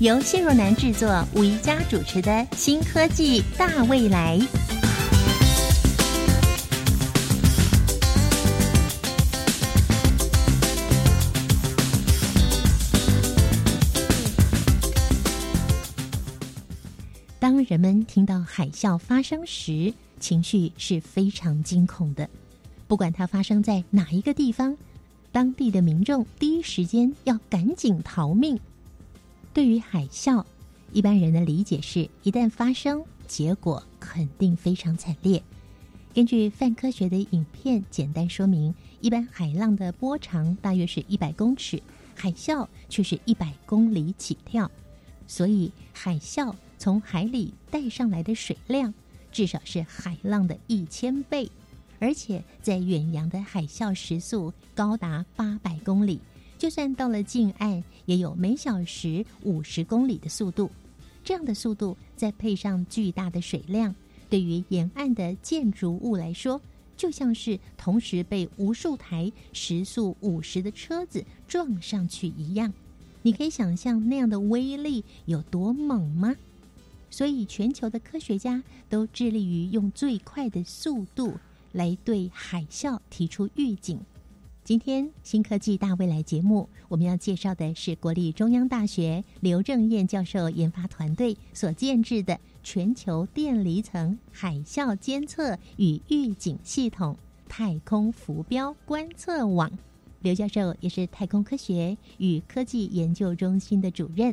由谢若楠制作、吴一佳主持的《新科技大未来》。当人们听到海啸发生时，情绪是非常惊恐的。不管它发生在哪一个地方，当地的民众第一时间要赶紧逃命。对于海啸，一般人的理解是一旦发生，结果肯定非常惨烈。根据泛科学的影片简单说明，一般海浪的波长大约是一百公尺，海啸却是一百公里起跳，所以海啸。从海里带上来的水量至少是海浪的一千倍，而且在远洋的海啸时速高达八百公里，就算到了近岸，也有每小时五十公里的速度。这样的速度再配上巨大的水量，对于沿岸的建筑物来说，就像是同时被无数台时速五十的车子撞上去一样。你可以想象那样的威力有多猛吗？所以，全球的科学家都致力于用最快的速度来对海啸提出预警。今天《新科技大未来》节目，我们要介绍的是国立中央大学刘正燕教授研发团队所建制的全球电离层海啸监测与预警系统——太空浮标观测网。刘教授也是太空科学与科技研究中心的主任。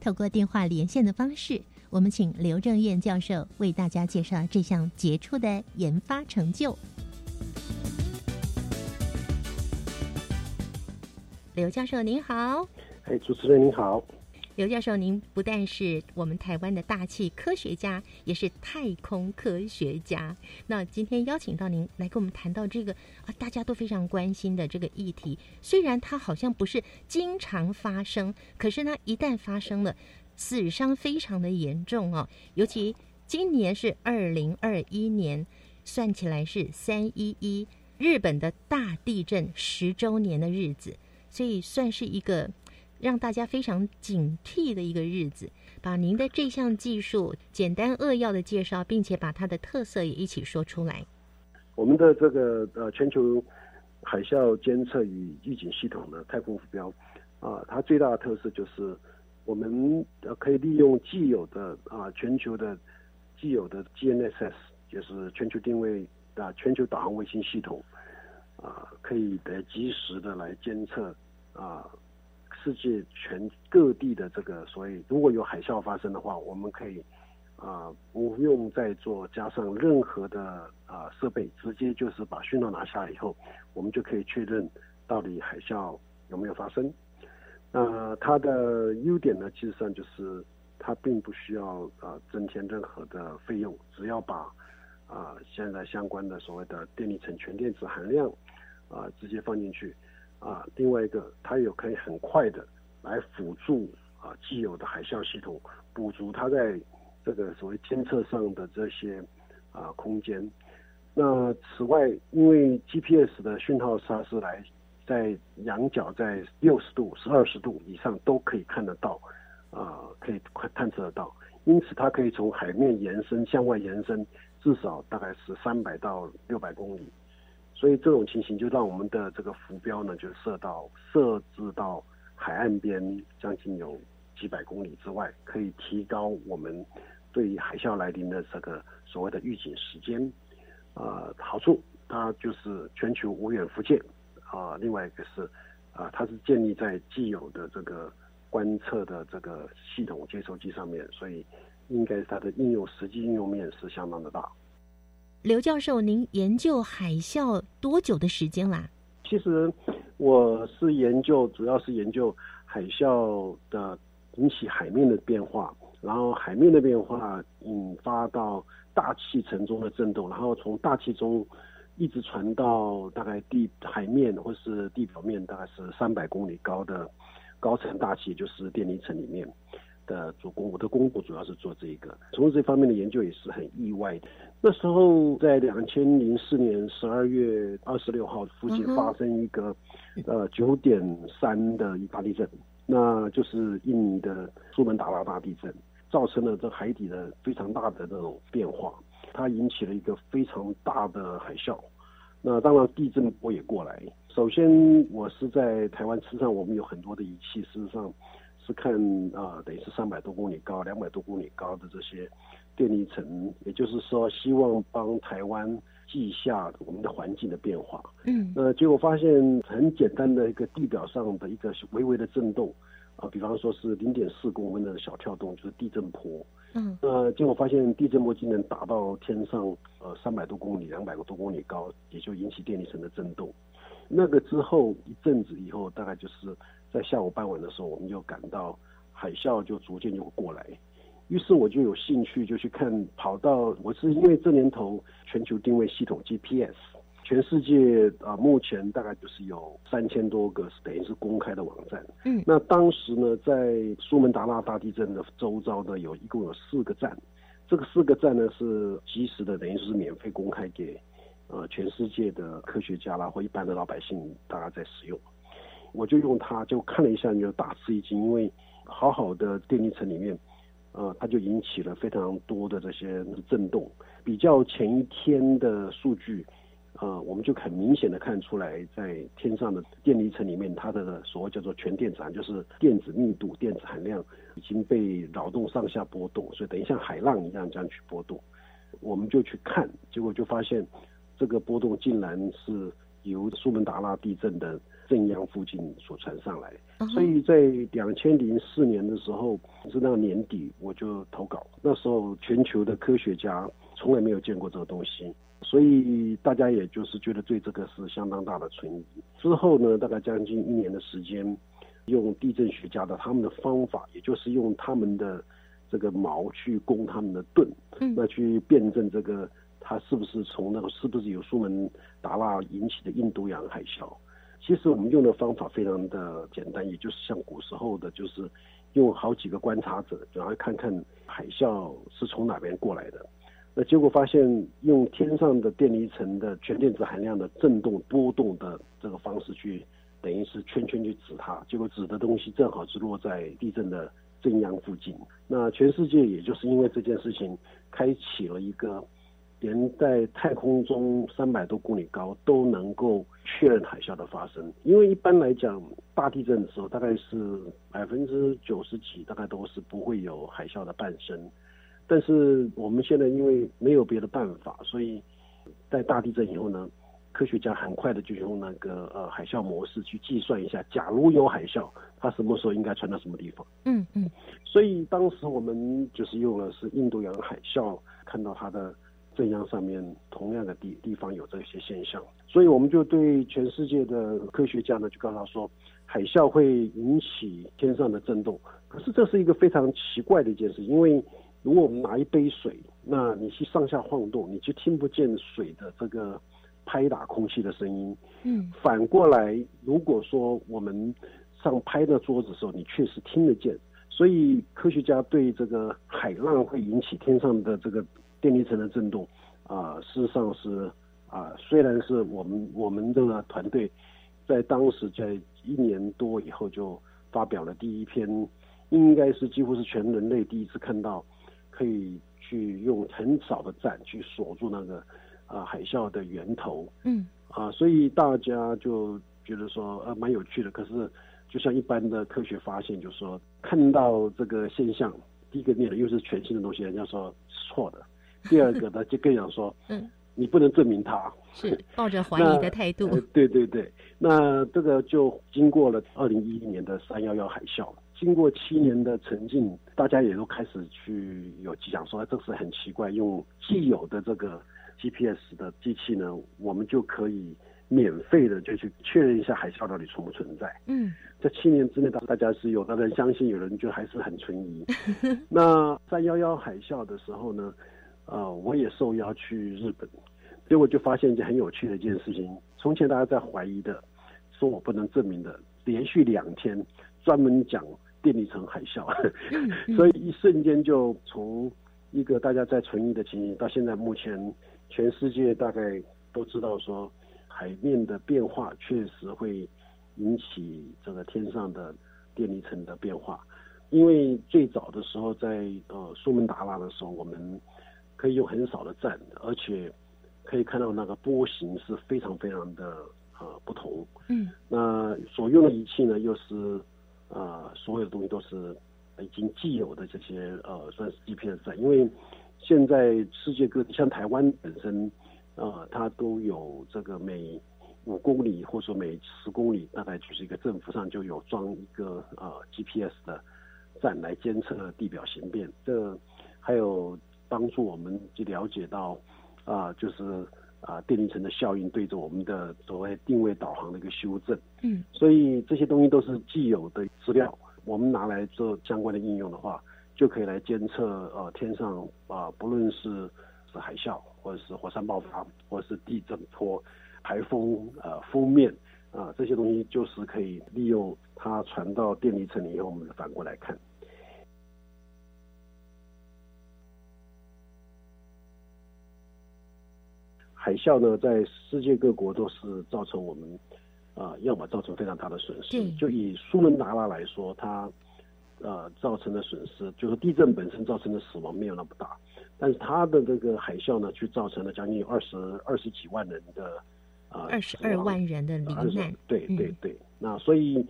透过电话连线的方式。我们请刘正燕教授为大家介绍这项杰出的研发成就。刘教授您好，哎，主持人您好。刘教授，您不但是我们台湾的大气科学家，也是太空科学家。那今天邀请到您来跟我们谈到这个啊，大家都非常关心的这个议题。虽然它好像不是经常发生，可是呢，一旦发生了。死伤非常的严重哦，尤其今年是二零二一年，算起来是三一一日本的大地震十周年的日子，所以算是一个让大家非常警惕的一个日子。把您的这项技术简单扼要的介绍，并且把它的特色也一起说出来。我们的这个呃全球海啸监测与预警系统的太空浮标啊，它最大的特色就是。我们呃可以利用既有的啊全球的既有的 GNSS，就是全球定位啊全球导航卫星系统啊，可以得及时的来监测啊世界全各地的这个所以如果有海啸发生的话，我们可以啊不用再做加上任何的啊设备，直接就是把讯号拿下来以后，我们就可以确认到底海啸有没有发生。那它的优点呢，其实上就是它并不需要啊增添任何的费用，只要把啊现在相关的所谓的电力层全电子含量啊直接放进去啊。另外一个，它有可以很快的来辅助啊既有的海啸系统补足它在这个所谓监测上的这些啊空间。那此外，因为 GPS 的讯号它是来。在仰角在六十度、十二十度以上都可以看得到，啊，可以快探测得到。因此，它可以从海面延伸向外延伸，至少大概是三百到六百公里。所以这种情形就让我们的这个浮标呢，就设到设置到海岸边将近有几百公里之外，可以提高我们对于海啸来临的这个所谓的预警时间。呃，好处它就是全球无远弗届。啊，另外一个是，啊，它是建立在既有的这个观测的这个系统接收机上面，所以应该它的应用实际应用面是相当的大。刘教授，您研究海啸多久的时间啦？其实我是研究，主要是研究海啸的引起海面的变化，然后海面的变化引发到大气层中的震动，然后从大气中一直传到大概地海面或是地表面，大概是三百公里高的高层大气，就是电离层里面。的做工，我的工作主要是做这一个，从这方面的研究也是很意外的。那时候在两千零四年十二月二十六号附近发生一个呃九点三的一大地震，那就是印尼的苏门答腊大地震，造成了这海底的非常大的这种变化，它引起了一个非常大的海啸。那当然地震波也过来。首先我是在台湾，事实上我们有很多的仪器，事实上。是看啊，等于是三百多公里高、两百多公里高的这些电力层，也就是说，希望帮台湾记下我们的环境的变化。嗯，那结果发现很简单的一个地表上的一个微微的震动啊，比方说是零点四公分的小跳动，就是地震波。嗯，那结果发现地震波竟然达到天上呃三百多公里、两百个多公里高，也就引起电力层的震动。那个之后一阵子以后，大概就是。在下午傍晚的时候，我们就感到海啸就逐渐就过来，于是我就有兴趣就去看，跑到我是因为这年头全球定位系统 GPS，全世界啊目前大概就是有三千多个等于是公开的网站，嗯，那当时呢在苏门答腊大地震的周遭呢有一共有四个站，这个四个站呢是及时的，等于是免费公开给呃全世界的科学家啦或一般的老百姓大家在使用。我就用它，就看了一下，就大吃一惊，因为好好的电力层里面，呃，它就引起了非常多的这些震动。比较前一天的数据，呃，我们就很明显的看出来，在天上的电离层里面，它的所谓叫做全电场，就是电子密度、电子含量已经被扰动上下波动，所以等于像海浪一样这样去波动。我们就去看，结果就发现这个波动竟然是由苏门答腊地震的。正央附近所传上来，所以在两千零四年的时候，直到年底我就投稿。那时候全球的科学家从来没有见过这个东西，所以大家也就是觉得对这个是相当大的存疑。之后呢，大概将近一年的时间，用地震学家的他们的方法，也就是用他们的这个矛去攻他们的盾，那去辩证这个它是不是从那个是不是有苏门答腊引起的印度洋海啸。其实我们用的方法非常的简单，也就是像古时候的，就是用好几个观察者，然后看看海啸是从哪边过来的。那结果发现，用天上的电离层的全电子含量的振动波动的这个方式去，等于是圈圈去指它，结果指的东西正好是落在地震的正央附近。那全世界也就是因为这件事情，开启了一个。连在太空中三百多公里高都能够确认海啸的发生，因为一般来讲，大地震的时候大概是百分之九十几，大概都是不会有海啸的诞生。但是我们现在因为没有别的办法，所以在大地震以后呢，科学家很快的就用那个呃海啸模式去计算一下，假如有海啸，它什么时候应该传到什么地方。嗯嗯。所以当时我们就是用了是印度洋海啸，看到它的。正央上面同样的地地方有这些现象，所以我们就对全世界的科学家呢，就告诉他说，海啸会引起天上的震动。可是这是一个非常奇怪的一件事，因为如果我们拿一杯水，那你去上下晃动，你就听不见水的这个拍打空气的声音。嗯，反过来，如果说我们上拍的桌子的时候，你确实听得见。所以科学家对这个海浪会引起天上的这个。电离层的震动，啊，事实上是啊，虽然是我们我们这个团队在当时在一年多以后就发表了第一篇，应该是几乎是全人类第一次看到可以去用很少的站去锁住那个啊海啸的源头，嗯，啊，所以大家就觉得说呃蛮有趣的。可是就像一般的科学发现，就是说看到这个现象，第一个念的又是全新的东西，人家说是错的。第二个呢，就更想说，嗯，你不能证明他，是抱着怀疑 的态度。对对对，那这个就经过了二零一一年的三幺幺海啸，经过七年的沉浸，大家也都开始去有迹象说，这是很奇怪，用既有的这个 GPS 的机器呢，我们就可以免费的就去确认一下海啸到底存不存在。嗯，在七年之内，大大家是有的人相信，有人就还是很存疑。那三幺幺海啸的时候呢，呃，我也受邀去日本，结果就发现一件很有趣的一件事情。从前大家在怀疑的，说我不能证明的，连续两天专门讲电力城海啸，所以一瞬间就从一个大家在存疑的情形，到现在目前全世界大概都知道说。海面的变化确实会引起这个天上的电离层的变化，因为最早的时候在呃苏门答腊的时候，我们可以用很少的站，而且可以看到那个波形是非常非常的呃不同。嗯，那所用的仪器呢，又是呃所有的东西都是已经既有的这些呃算是 GPS 站，因为现在世界各地像台湾本身。呃，它都有这个每五公里或者说每十公里，大概就是一个政府上就有装一个呃 GPS 的站来监测地表形变，这还有帮助我们去了解到啊，就是啊电离层的效应对着我们的所谓定位导航的一个修正。嗯，所以这些东西都是既有的资料，我们拿来做相关的应用的话，就可以来监测呃天上啊不论是。是海啸，或者是火山爆发，或者是地震波、台风、呃封面啊这些东西，就是可以利用它传到电离层以后，我们反过来看。海啸呢，在世界各国都是造成我们啊，要么造成非常大的损失。就以苏门答腊来说，它呃造成的损失，就是地震本身造成的死亡没有那么大。但是它的这个海啸呢，却造成了将近有二十二十几万人的啊，二十二万人的罹难。对对对，那所以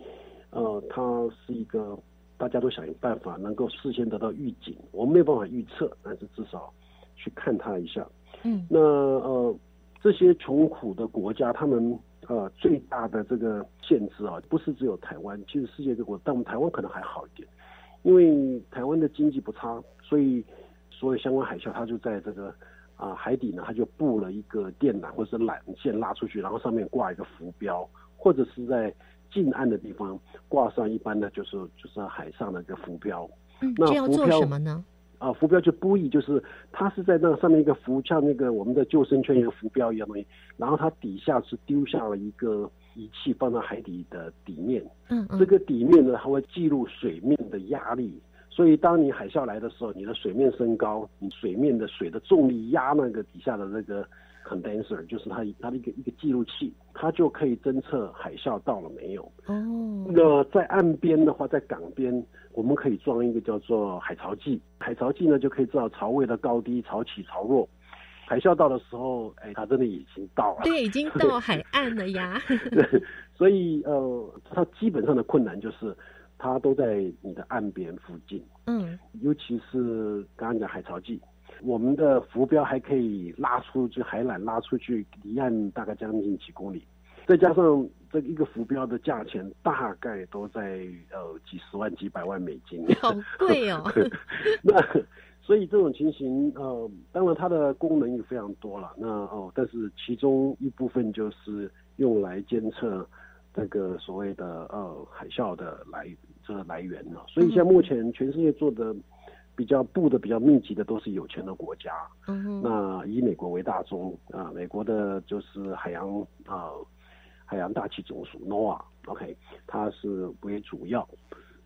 呃，它是一个大家都想办法能够事先得到预警。我们没有办法预测，但是至少去看它一下。嗯，那呃，这些穷苦的国家，他们呃最大的这个限制啊，不是只有台湾，其实世界各国，但我们台湾可能还好一点，因为台湾的经济不差，所以。所有相关海啸，它就在这个啊海底呢，它就布了一个电缆或者是缆线拉出去，然后上面挂一个浮标，或者是在近岸的地方挂上一般的就是就是海上的一个浮标。嗯，这要做什么呢？啊，浮标就布艺，就是它是在那上面一个浮，像那个我们的救生圈一个浮标一样东西，然后它底下是丢下了一个仪器放到海底的底面。嗯嗯，这个底面呢，它会记录水面的压力。所以，当你海啸来的时候，你的水面升高，你水面的水的重力压那个底下的那个 condenser，就是它它的一个一个记录器，它就可以侦测海啸到了没有。哦。那在岸边的话，在港边，我们可以装一个叫做海潮计，海潮计呢就可以知道潮位的高低、潮起潮落。海啸到的时候，哎，它真的已经到了。对，已经到海岸了呀。对，所以呃，它基本上的困难就是。它都在你的岸边附近，嗯，尤其是刚刚讲海潮计，我们的浮标还可以拉出去，海缆拉出去离岸大概将近几公里，再加上这一个浮标的价钱大概都在呃几十万、几百万美金，好贵哦。那所以这种情形，呃，当然它的功能也非常多了，那哦，但是其中一部分就是用来监测。那个所谓的呃海啸的来这个来源呢，所以现在目前全世界做的比较布的比较密集的都是有钱的国家。嗯那以美国为大宗啊，美国的就是海洋啊海洋大气总署 NOAA，OK，它是为主要。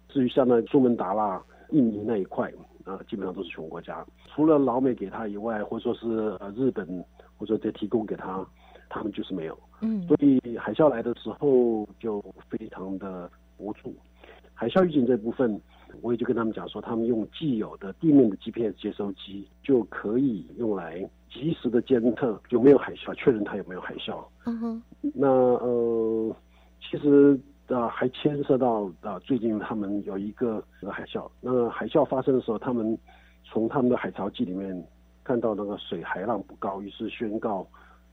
至于像那苏门答腊、印尼那一块啊，基本上都是穷国家，除了老美给他以外，或者说是呃日本或者再提供给他。他们就是没有，嗯，所以海啸来的时候就非常的无助。海啸预警这部分，我也就跟他们讲说，他们用既有的地面的 GPS 接收机就可以用来及时的监测有没有海啸，确认它有没有海啸。嗯哼，那呃，其实啊还牵涉到啊最近他们有一个海啸，那海啸发生的时候，他们从他们的海潮计里面看到那个水海浪不高，于是宣告。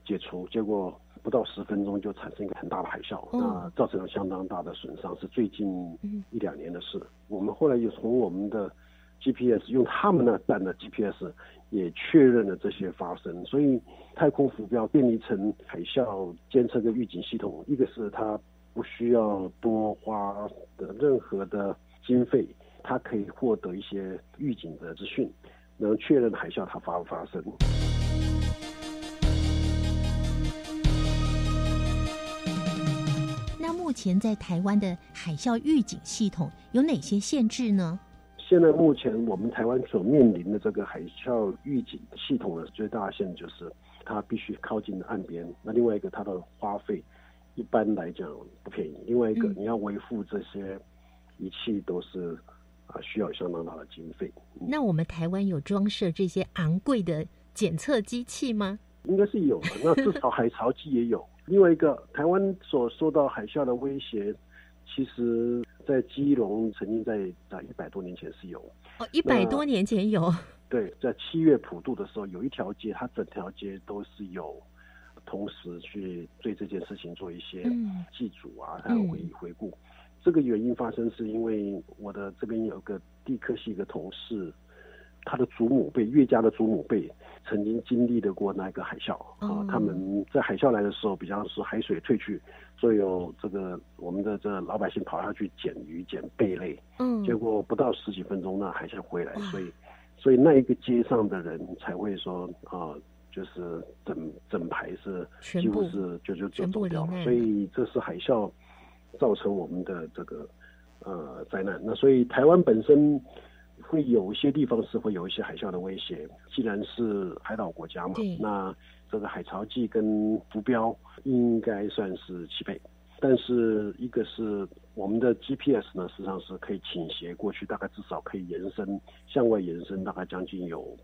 解除，结果不到十分钟就产生一个很大的海啸，那造成了相当大的损伤，是最近一两年的事。我们后来又从我们的 GPS 用他们那站的 GPS 也确认了这些发生，所以太空浮标建立成海啸监测跟预警系统，一个是它不需要多花的任何的经费，它可以获得一些预警的资讯，能确认海啸它发不发生。目前在台湾的海啸预警系统有哪些限制呢？现在目前我们台湾所面临的这个海啸预警系统的最大限就是它必须靠近岸边。那另外一个它的花费一般来讲不便宜。另外一个你要维护这些仪器都是啊需要相当大的经费。那我们台湾有装设这些昂贵的检测机器吗？应该是有的。那至少海潮机也有。另外一个台湾所受到海啸的威胁，其实。在基隆曾经在在一百多年前是有哦，一百多年前有。对，在七月普渡的时候，有一条街，它整条街都是有同时去对这件事情做一些祭祖啊，还有回回顾。这个原因发生是因为我的这边有个地科系一个同事。他的祖母辈，岳家的祖母辈，曾经经历的过那个海啸啊。他们在海啸来的时候，比方是海水退去，所以有这个我们的这老百姓跑下去捡鱼、捡贝类。嗯。结果不到十几分钟，那海啸回来，所以，所以那一个街上的人才会说啊，就是整整排是几乎是就就就走掉了。所以这是海啸造成我们的这个呃灾难。那所以台湾本身。会有一些地方是会有一些海啸的威胁。既然是海岛国家嘛，那这个海潮计跟浮标应该算是齐备。但是一个是我们的 GPS 呢，实际上是可以倾斜过去，大概至少可以延伸向外延伸，大概将近有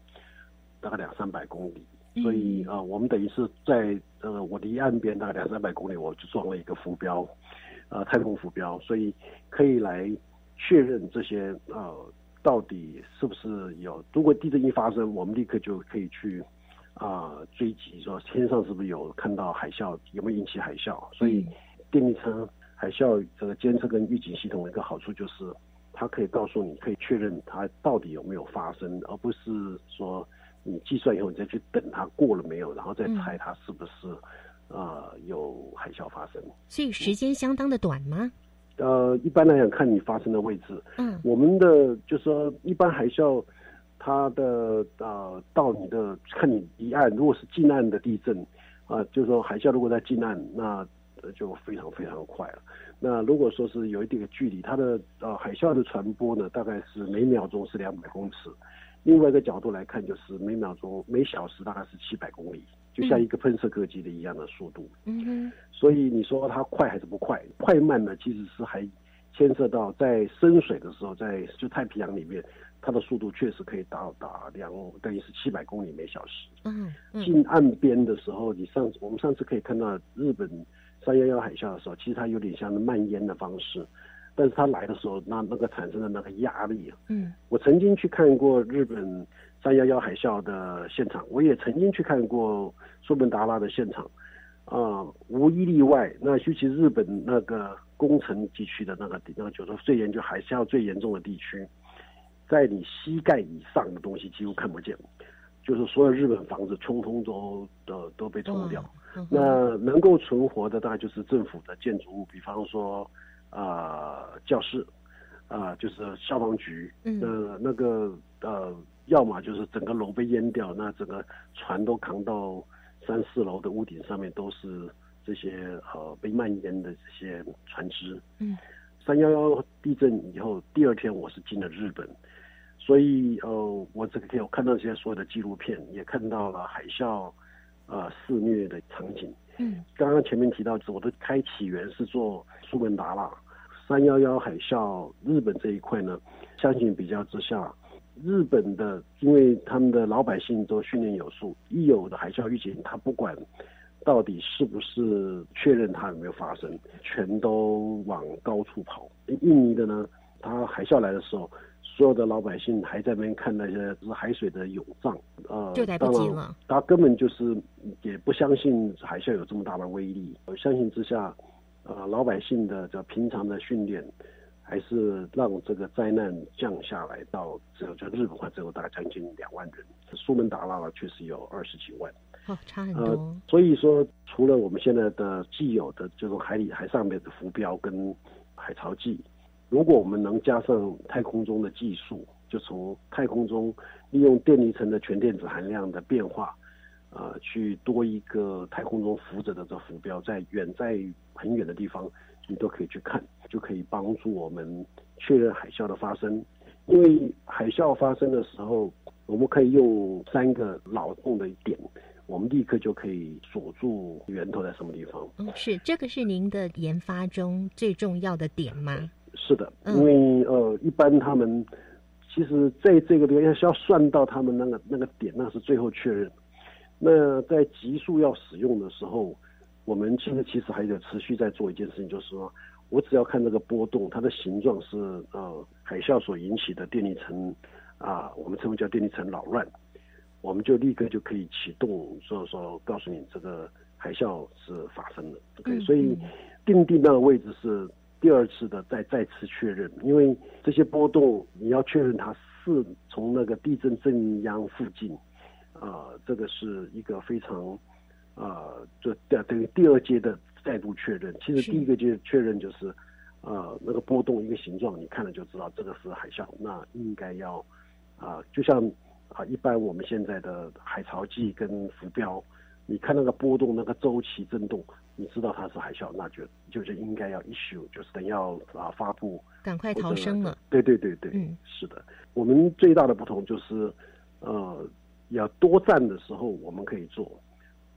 大概两三百公里。所以啊，我们等于是在呃我离岸边大概两三百公里，我就装了一个浮标，呃太空浮标，所以可以来确认这些呃。到底是不是有？如果地震一发生，我们立刻就可以去啊追击，说天上是不是有看到海啸，有没有引起海啸？所以电力车海啸这个监测跟预警系统的一个好处就是，它可以告诉你，可以确认它到底有没有发生，而不是说你计算以后你再去等它过了没有，然后再猜它是不是啊有海啸发生。所以时间相当的短吗？呃，一般来讲，看你发生的位置。嗯，我们的就是说，一般海啸，它的呃，到你的看你离岸，如果是近岸的地震，啊，就是说海啸如果在近岸，那就非常非常快了。那如果说是有一定的距离，它的呃海啸的传播呢，大概是每秒钟是两百公尺。另外一个角度来看，就是每秒钟每小时大概是七百公里。就像一个喷射客机的一样的速度，嗯哼，所以你说它快还是不快？快慢呢，其实是还牵涉到在深水的时候，在就太平洋里面，它的速度确实可以到达两等于是七百公里每小时。嗯，近岸边的时候，你上我们上次可以看到日本三幺幺海啸的时候，其实它有点像蔓延的方式，但是它来的时候，那那个产生的那个压力，嗯，我曾经去看过日本。三幺幺海啸的现场，我也曾经去看过苏门答腊的现场，啊，无一例外。那尤其日本那个工程地区的那个那个，就是最严就海啸最严重的地区，在你膝盖以上的东西几乎看不见，就是所有日本房子通通都都都被冲掉。那能够存活的大概就是政府的建筑物，比方说啊教室，啊就是消防局，呃那个呃。要么就是整个楼被淹掉，那整个船都扛到三四楼的屋顶上面，都是这些呃被蔓延的这些船只。嗯，三幺幺地震以后，第二天我是进了日本，所以呃我这个天我看到这些所有的纪录片，也看到了海啸呃肆虐的场景。嗯，刚刚前面提到，我的开起源是做苏门答腊，三幺幺海啸日本这一块呢，相信比较之下。日本的，因为他们的老百姓都训练有素，一有的海啸预警，他不管到底是不是确认它有没有发生，全都往高处跑。印尼的呢，他海啸来的时候，所有的老百姓还在那边看那些海水的涌涨，呃，就来不及了。他根本就是也不相信海啸有这么大的威力。相信之下，呃，老百姓的这平常的训练。还是让这个灾难降下来到只有就日本话只有大概将近两万人，苏门答腊了确实有二十几万。哦，差很多。呃，所以说，除了我们现在的既有的这种海里海上面的浮标跟海潮计，如果我们能加上太空中的技术，就从太空中利用电离层的全电子含量的变化，呃，去多一个太空中浮着的这浮标，在远在很远的地方，你都可以去看，就可以帮助我们确认海啸的发生。因为海啸发生的时候，我们可以用三个脑洞的点。我们立刻就可以锁住源头在什么地方。嗯，是这个是您的研发中最重要的点吗？是的，因为呃，一般他们其实在这个地方要需要算到他们那个那个点，那是最后确认。那在急速要使用的时候，我们现在其实还有持续在做一件事情，就是说我只要看这个波动，它的形状是呃海啸所引起的电离层啊，我们称为叫电离层扰乱。我们就立刻就可以启动，所以说告诉你这个海啸是发生的。OK，所以定定那个位置是第二次的再再次确认，因为这些波动你要确认它是从那个地震震央附近，啊，这个是一个非常啊，就等于第二阶的再度确认。其实第一个阶确认就是呃，那个波动一个形状，你看了就知道这个是海啸，那应该要啊，就像。啊，一般我们现在的海潮计跟浮标，你看那个波动、那个周期震动，你知道它是海啸，那就就是应该要 issue，就是等要啊发布，赶快逃生了。对对对对，嗯，是的。我们最大的不同就是，呃，要多站的时候我们可以做，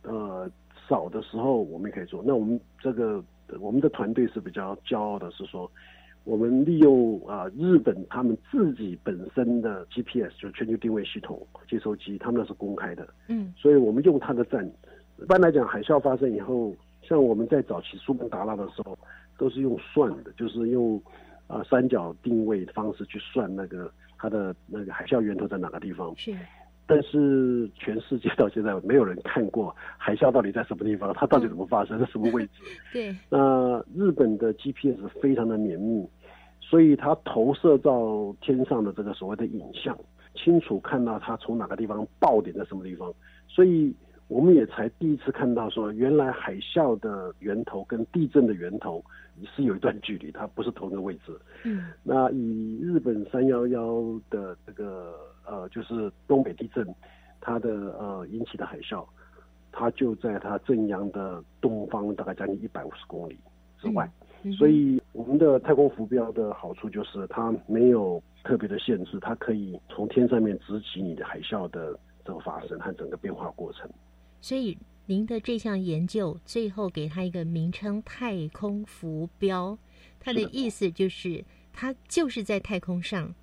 呃，少的时候我们也可以做。那我们这个我们的团队是比较骄傲的，是说。我们利用啊日本他们自己本身的 GPS，就是全球定位系统接收机，他们那是公开的。嗯，所以我们用它的站。一般来讲，海啸发生以后，像我们在早期苏门答腊的时候，都是用算的，就是用啊三角定位方式去算那个它的那个海啸源头在哪个地方。是。但是全世界到现在没有人看过海啸到底在什么地方，它到底怎么发生，在什么位置？对。那日本的 GPS 非常的绵密，所以它投射到天上的这个所谓的影像，清楚看到它从哪个地方爆点在什么地方，所以我们也才第一次看到说，原来海啸的源头跟地震的源头是有一段距离，它不是同一个位置。嗯。那以日本三幺幺的这个。呃，就是东北地震，它的呃引起的海啸，它就在它正阳的东方，大概将近一百五十公里之外。所以我们的太空浮标的好处就是它没有特别的限制，它可以从天上面直击你的海啸的这个发生和整个变化过程。所以您的这项研究最后给它一个名称“太空浮标”，它的意思就是它就是在太空上。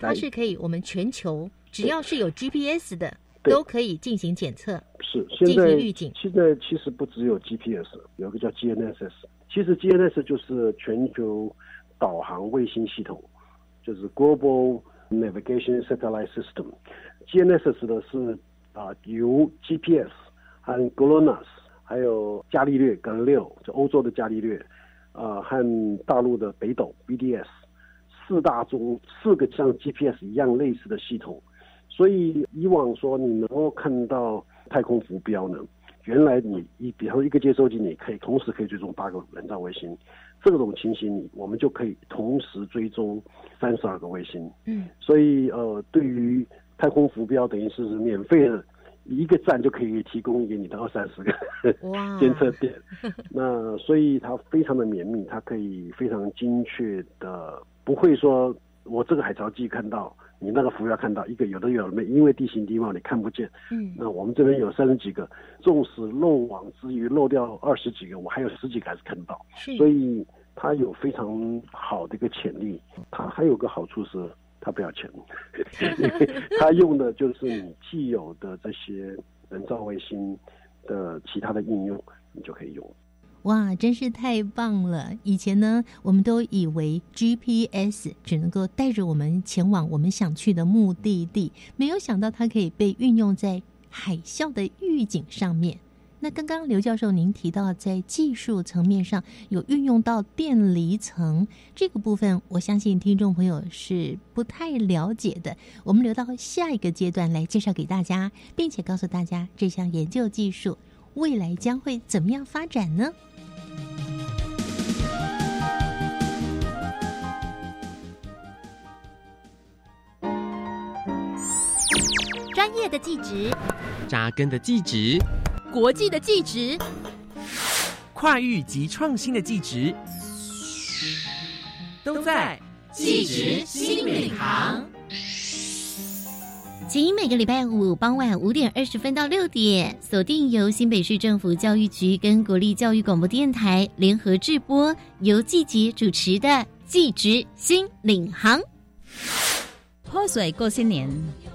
它是可以，我们全球只要是有 GPS 的，都可以进行检测，是进行预警。现在其实不只有 GPS，有个叫 GNSS。其实 GNSS 就是全球导航卫星系统，就是 Global Navigation Satellite System。GNSS 的是啊，由 GPS 和 GLONASS，还有伽利略 Galileo，就欧洲的伽利略，啊，和大陆的北斗 BDS。四大中四个像 GPS 一样类似的系统，所以以往说你能够看到太空浮标呢，原来你一比方说一个接收机你可以同时可以追踪八个人造卫星，这种情形你我们就可以同时追踪三十二个卫星。嗯，所以呃，对于太空浮标等于是免费的一个站就可以提供给你的二三十个 监测点，那所以它非常的绵密，它可以非常精确的。不会说，我这个海潮计看到你那个浮标看到一个有的有的没，因为地形地貌你看不见。嗯，那我们这边有三十几个，纵使漏网之鱼漏掉二十几个，我还有十几个还是看得到。所以它有非常好的一个潜力。它还有个好处是，它不要钱，它用的就是你既有的这些人造卫星的其他的应用，你就可以用。哇，真是太棒了！以前呢，我们都以为 GPS 只能够带着我们前往我们想去的目的地，没有想到它可以被运用在海啸的预警上面。那刚刚刘教授您提到在技术层面上有运用到电离层这个部分，我相信听众朋友是不太了解的。我们留到下一个阶段来介绍给大家，并且告诉大家这项研究技术未来将会怎么样发展呢？专业的技职，扎根的技职，国际的技职，跨域及创新的技职，都在技职新领航。请每个礼拜五傍晚五点二十分到六点，锁定由新北市政府教育局跟国立教育广播电台联合制播，由季杰主持的《季职新领航》。泼水过新年，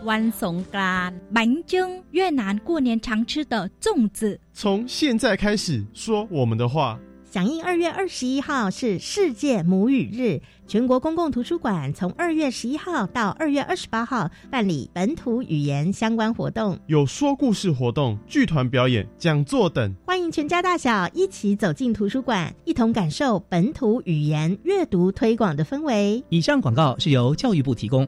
万松干，满蒸越南过年常吃的粽子。从现在开始说我们的话。响应二月二十一号是世界母语日，全国公共图书馆从二月十一号到二月二十八号办理本土语言相关活动，有说故事活动、剧团表演、讲座等，欢迎全家大小一起走进图书馆，一同感受本土语言阅读推广的氛围。以上广告是由教育部提供。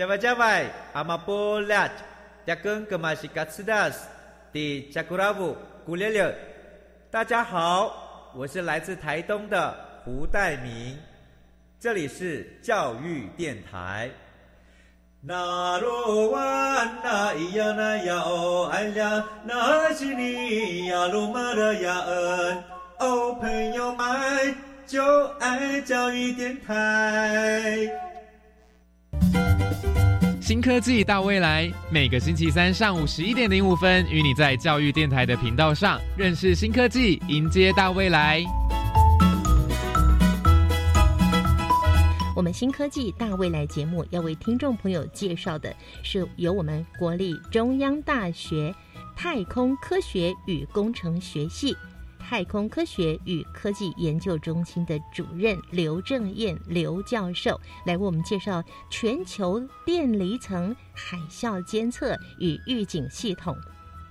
加外加外，阿玛波拉，加根格玛西卡斯达斯，迪加古拉布古列列。大家好，我是来自台东的胡代明，这里是教育电台。那罗哇那咿呀那呀哦哎呀，那是你呀鲁玛的呀恩哦，朋友们就爱教育电台。新科技大未来，每个星期三上午十一点零五分，与你在教育电台的频道上认识新科技，迎接大未来。我们新科技大未来节目要为听众朋友介绍的是由我们国立中央大学太空科学与工程学系。太空科学与科技研究中心的主任刘正燕刘教授来为我们介绍全球电离层海啸监测与预警系统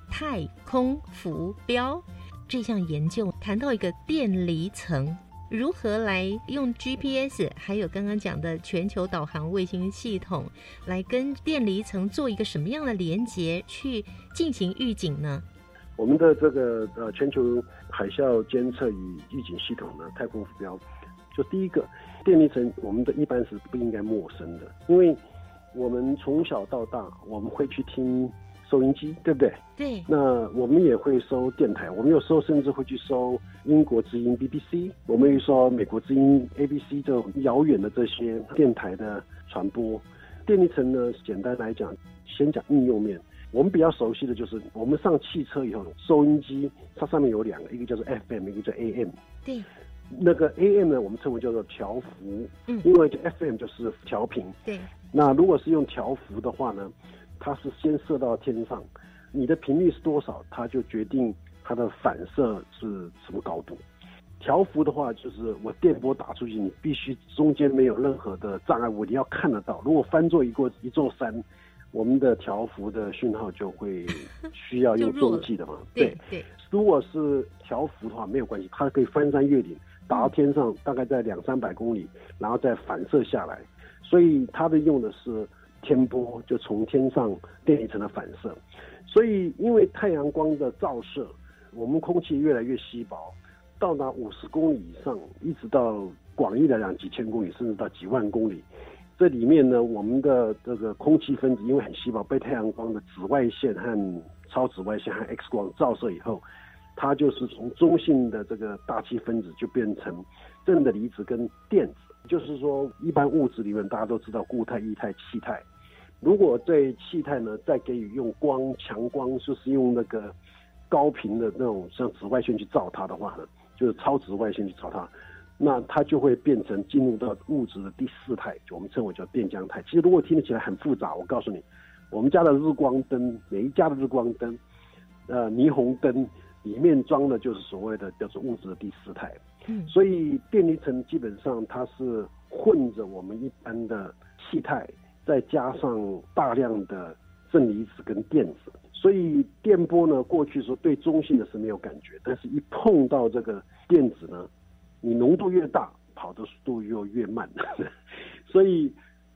太空浮标这项研究，谈到一个电离层如何来用 GPS，还有刚刚讲的全球导航卫星系统来跟电离层做一个什么样的连接，去进行预警呢？我们的这个呃全球海啸监测与预警系统呢，太空浮标，就第一个电力层，我们的一般是不应该陌生的，因为我们从小到大，我们会去听收音机，对不对？对。那我们也会收电台，我们有时候甚至会去收英国之音 BBC，我们会说美国之音 ABC 这种遥远的这些电台的传播。电力层呢，简单来讲，先讲应用面。我们比较熟悉的就是我们上汽车以后，收音机它上面有两个，一个叫做 FM，一个叫 AM。对。那个 AM 呢，我们称为叫做调幅。嗯。因为 FM 就是调频。对。那如果是用调幅的话呢，它是先射到天上，你的频率是多少，它就决定它的反射是什么高度。调幅的话，就是我电波打出去，你必须中间没有任何的障碍物，你要看得到。如果翻作一个一座山。我们的调幅的讯号就会 需要用中继的嘛？对对。如果是调幅的话，没有关系，它可以翻山越岭，打到天上，大概在两三百公里，然后再反射下来。所以它的用的是天波，就从天上电离层的反射。所以因为太阳光的照射，我们空气越来越稀薄，到达五十公里以上，一直到广义来讲几千公里，甚至到几万公里。这里面呢，我们的这个空气分子因为很细胞，被太阳光的紫外线和超紫外线和 X 光照射以后，它就是从中性的这个大气分子就变成正的离子跟电子。就是说，一般物质里面大家都知道固态、液态、气态。如果对气态呢，再给予用光强光，就是用那个高频的那种像紫外线去照它的话呢，就是超紫外线去照它，那它就会变成进入到物质的第四态，就我们称为叫电浆态。其实如果听得起来很复杂，我告诉你，我们家的日光灯，每一家的日光灯，呃，霓虹灯里面装的就是所谓的叫做物质的第四态。嗯，所以电离层基本上它是混着我们一般的气态，再加上大量的正离子跟电子，所以电波呢，过去说对中性的是没有感觉，但是一碰到这个电子呢，你浓度越大，跑的速度又越慢。所以，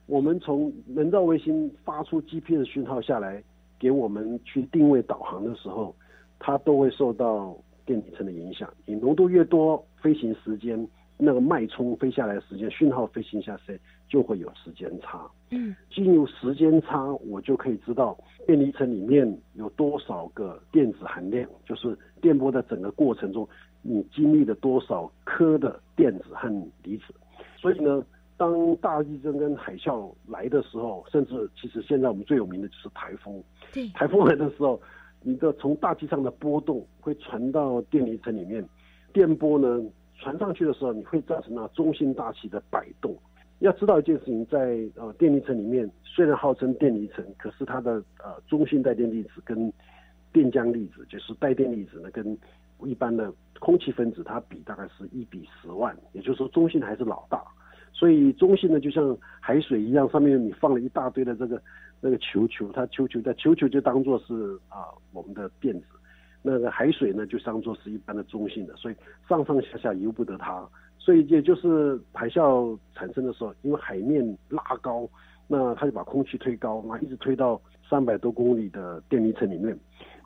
我们从人造卫星发出 GPS 讯号下来，给我们去定位导航的时候，它都会受到电离层的影响。你浓度越多，飞行时间那个脉冲飞下来的时间，讯号飞行下来就会有时间差。嗯，进入时间差，我就可以知道电离层里面有多少个电子含量，就是电波的整个过程中，你经历了多少颗的电子和离子。所以呢，当大地震跟海啸来的时候，甚至其实现在我们最有名的就是台风。对，台风来的时候，你的从大气上的波动会传到电离层里面，电波呢传上去的时候，你会造成那中心大气的摆动。要知道一件事情，在呃电离层里面，虽然号称电离层，可是它的呃中心带电粒子跟电浆粒子，就是带电粒子呢，跟一般的空气分子它比大概是一比十万，也就是说中性还是老大。所以中性呢，就像海水一样，上面你放了一大堆的这个那个球球，它球球的球球就当做是啊我们的电子，那个海水呢就当做是一般的中性的，所以上上下下由不得它。所以也就是海啸产生的时候，因为海面拉高，那它就把空气推高，那一直推到三百多公里的电离层里面，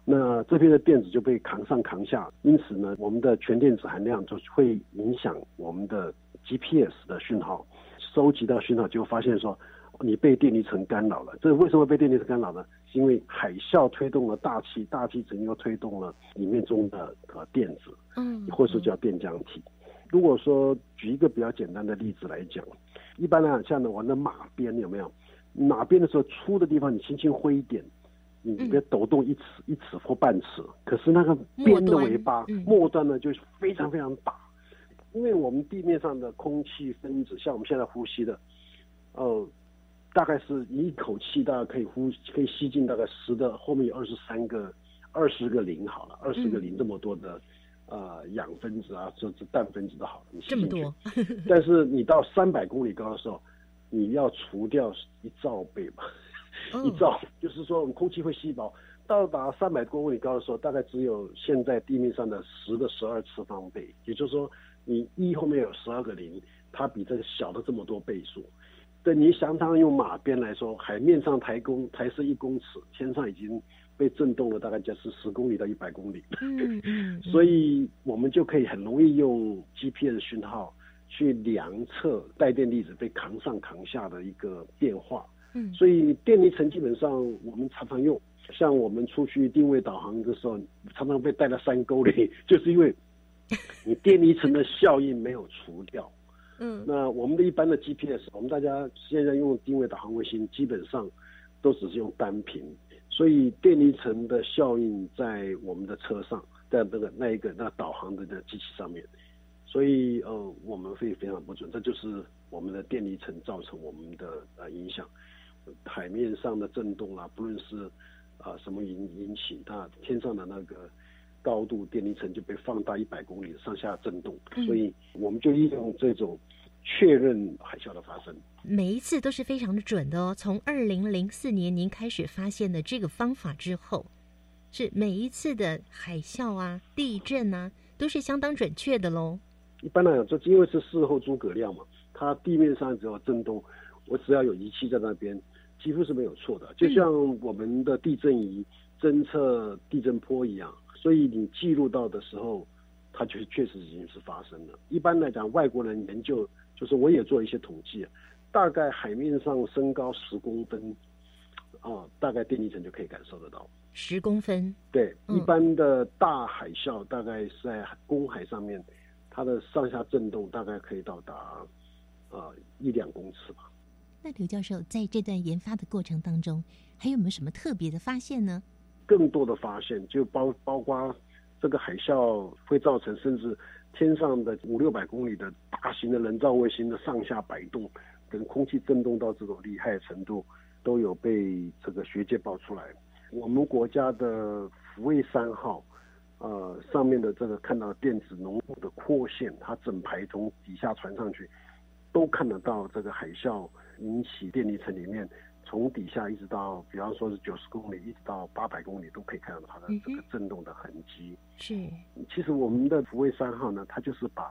那这边的电子就被扛上扛下，因此呢，我们的全电子含量就会影响我们的 GPS 的讯号，收集到讯号就发现说你被电离层干扰了。这为什么被电离层干扰呢？是因为海啸推动了大气，大气层又推动了里面中的呃电子，嗯，或者说叫电浆体。如果说举一个比较简单的例子来讲，一般来讲，像玩的马鞭有没有？马鞭的时候粗的地方你轻轻挥一点，你别抖动一尺、一尺或半尺，可是那个边的尾巴末端呢，就是非常非常大。因为我们地面上的空气分子，像我们现在呼吸的，呃，大概是一口气大概可以呼可以吸进大概十的后面有二十三个、二十个零好了，二十个零这么多的。呃，氧分子啊，甚至氮分子都好，你这么多。但是你到三百公里高的时候，你要除掉一兆倍吧？一兆，就是说我们空气会稀薄。到达三百多公里高的时候，大概只有现在地面上的十的十二次方倍。也就是说，你一后面有十二个零，它比这个小了这么多倍数。对你相当用马鞭来说，海面上抬公抬是一公尺，天上已经。被震动了，大概就是十公里到一百公里。嗯嗯，所以我们就可以很容易用 GPS 讯号去量测带电粒子被扛上扛下的一个变化。嗯，所以电离层基本上我们常常用，像我们出去定位导航的时候，常常被带到山沟里，就是因为你电离层的效应没有除掉。嗯，那我们的一般的 GPS，我们大家现在用定位导航卫星，基本上都只是用单频。所以电离层的效应在我们的车上，在那个那一个那导航的那机器上面，所以呃我们会非常不准，这就是我们的电离层造成我们的呃影响，海面上的震动啊，不论是啊什么引引起，它天上的那个高度电离层就被放大一百公里上下震动，所以我们就利用这种。确认海啸的发生，每一次都是非常的准的哦。从二零零四年您开始发现的这个方法之后，是每一次的海啸啊、地震啊，都是相当准确的喽。一般来讲，这因为是事后诸葛亮嘛，它地面上只要震动，我只要有仪器在那边，几乎是没有错的。就像我们的地震仪侦测地震波一样，所以你记录到的时候，它就确实已经是发生了。一般来讲，外国人研究。就是我也做一些统计，大概海面上升高十公分，啊，大概电离层就可以感受得到。十公分。对，一般的大海啸大概是在公海上面，它的上下震动大概可以到达啊一两公尺吧。那刘教授在这段研发的过程当中，还有没有什么特别的发现呢？更多的发现，就包包括这个海啸会造成甚至天上的五六百公里的大型的人造卫星的上下摆动，跟空气震动到这种厉害程度，都有被这个学界爆出来。我们国家的福卫三号，呃，上面的这个看到电子浓度的扩线，它整排从底下传上去，都看得到这个海啸引起电离层里面。从底下一直到，比方说是九十公里，一直到八百公里，都可以看到它的这个震动的痕迹。是，其实我们的福卫三号呢，它就是把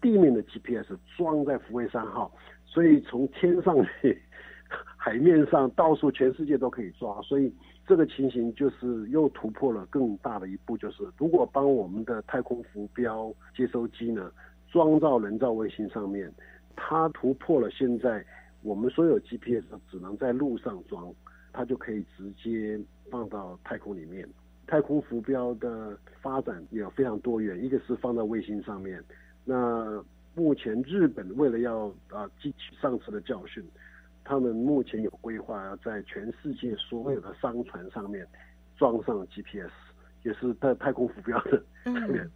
地面的 GPS 装在福卫三号，所以从天上去、海面上，到处全世界都可以抓。所以这个情形就是又突破了更大的一步，就是如果帮我们的太空浮标接收机呢装到人造卫星上面，它突破了现在。我们所有 GPS 只能在路上装，它就可以直接放到太空里面。太空浮标的发展也非常多元，一个是放在卫星上面。那目前日本为了要啊汲取上次的教训，他们目前有规划要在全世界所有的商船上面装上 GPS，也是在太空浮标的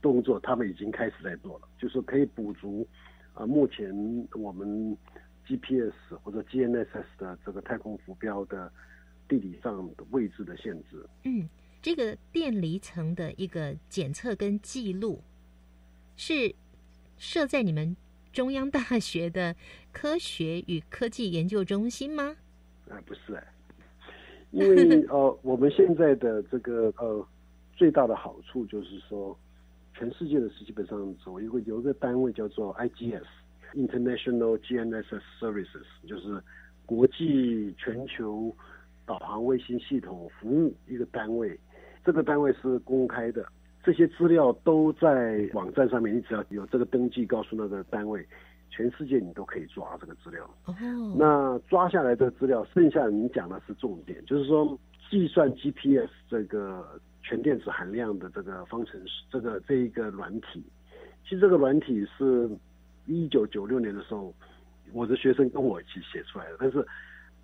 动作，他们已经开始在做了，就是可以补足啊目前我们。GPS 或者 GNSS 的这个太空浮标的地理上的位置的限制。嗯，这个电离层的一个检测跟记录是设在你们中央大学的科学与科技研究中心吗？啊，不是哎，因为 呃，我们现在的这个呃最大的好处就是说，全世界的是基本上有一个有一个单位叫做 IGS。International GNSS Services 就是国际全球导航卫星系统服务一个单位，这个单位是公开的，这些资料都在网站上面，你只要有这个登记，告诉那个单位，全世界你都可以抓这个资料。哦，那抓下来的资料，剩下你讲的是重点，就是说计算 GPS 这个全电子含量的这个方程式，这个这一个软体，其实这个软体是。一九九六年的时候，我的学生跟我一起写出来的。但是，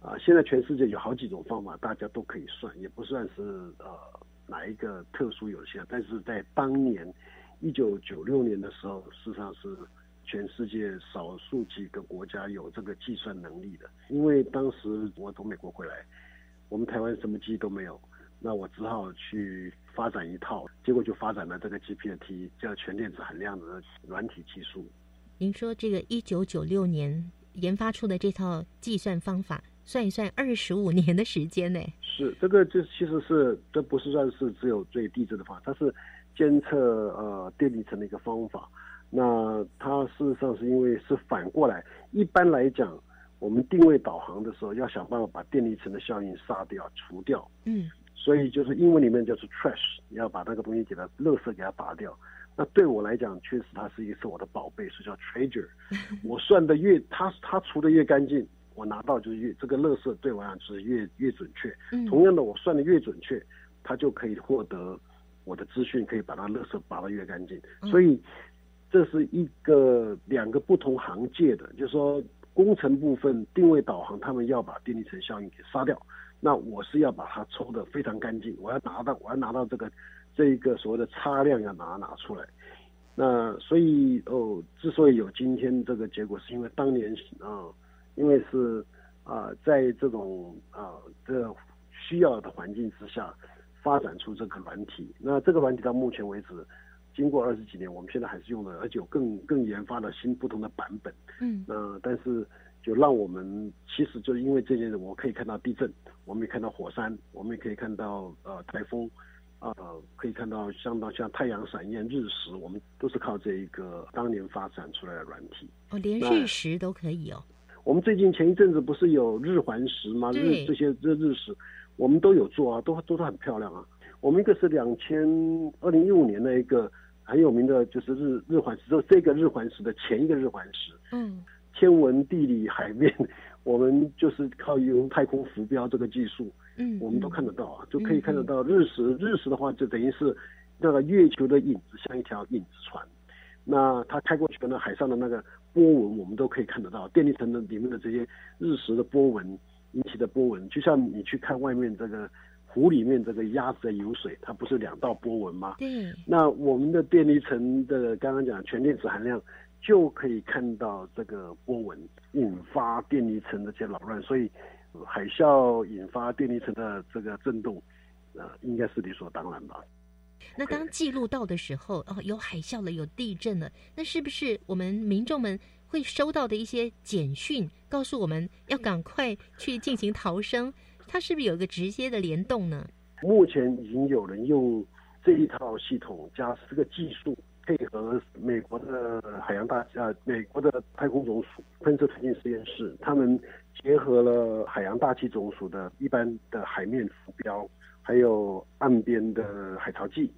啊，现在全世界有好几种方法，大家都可以算，也不算是呃哪一个特殊有限。但是在当年一九九六年的时候，事实上是全世界少数几个国家有这个计算能力的。因为当时我从美国回来，我们台湾什么机都没有，那我只好去发展一套，结果就发展了这个 GPT 叫全电子含量的软体技术。您说这个一九九六年研发出的这套计算方法，算一算二十五年的时间呢？是这个，就其实是这不是算是只有最地质的方法，它是监测呃电离层的一个方法。那它事实上是因为是反过来，一般来讲，我们定位导航的时候要想办法把电离层的效应杀掉、除掉。嗯，所以就是英文里面就是 trash，你要把那个东西给它垃圾给它拔掉。那对我来讲，确实它是一个是我的宝贝，是叫 treasure。我算的越，它它除的越干净，我拿到就是越这个乐色对我来讲是越越准确。同样的，我算的越准确，它就可以获得我的资讯，可以把它乐色拔得越干净。所以这是一个两个不同行界的，就是说工程部分定位导航，他们要把电离层效应给杀掉，那我是要把它抽得非常干净，我要拿到我要拿到这个。这一个所谓的差量要拿拿出来，那所以哦，之所以有今天这个结果，是因为当年啊，因为是啊，在这种啊这需要的环境之下，发展出这个软体。那这个软体到目前为止，经过二十几年，我们现在还是用的，而且有更更研发的新不同的版本。嗯，那但是就让我们其实就因为这件事，我可以看到地震，我们也看到火山，我们也可以看到呃台风。呃，可以看到相当像太阳闪焰、日食，我们都是靠这一个当年发展出来的软体。哦，连日食都可以哦。我们最近前一阵子不是有日环食吗？日这些日日食，我们都有做啊，都都是很漂亮啊。我们一个是两千二零一五年的一个很有名的，就是日日环食，就这个日环食的前一个日环食。嗯。天文、地理、海面，我们就是靠用太空浮标这个技术。嗯，我们都看得到啊，就可以看得到日食。日食的话，就等于是那个月球的影子，像一条影子船。那它开过去的那海上的那个波纹，我们都可以看得到。电力层的里面的这些日食的波纹引起的波纹，就像你去看外面这个湖里面这个鸭子在游水，它不是两道波纹吗？对。那我们的电离层的刚刚讲全电子含量，就可以看到这个波纹引发电离层的这些扰乱，所以海啸引发电离层的这个震动，呃，应该是理所当然吧。那当记录到的时候，哦，有海啸了，有地震了，那是不是我们民众们会收到的一些简讯，告诉我们要赶快去进行逃生？它是不是有一个直接的联动呢？目前已经有人用这一套系统加这个技术，配合美国的海洋大呃，美国的太空总署喷射推进实验室，他们结合了海洋大气总署的一般的海面浮标，还有岸边的海潮计，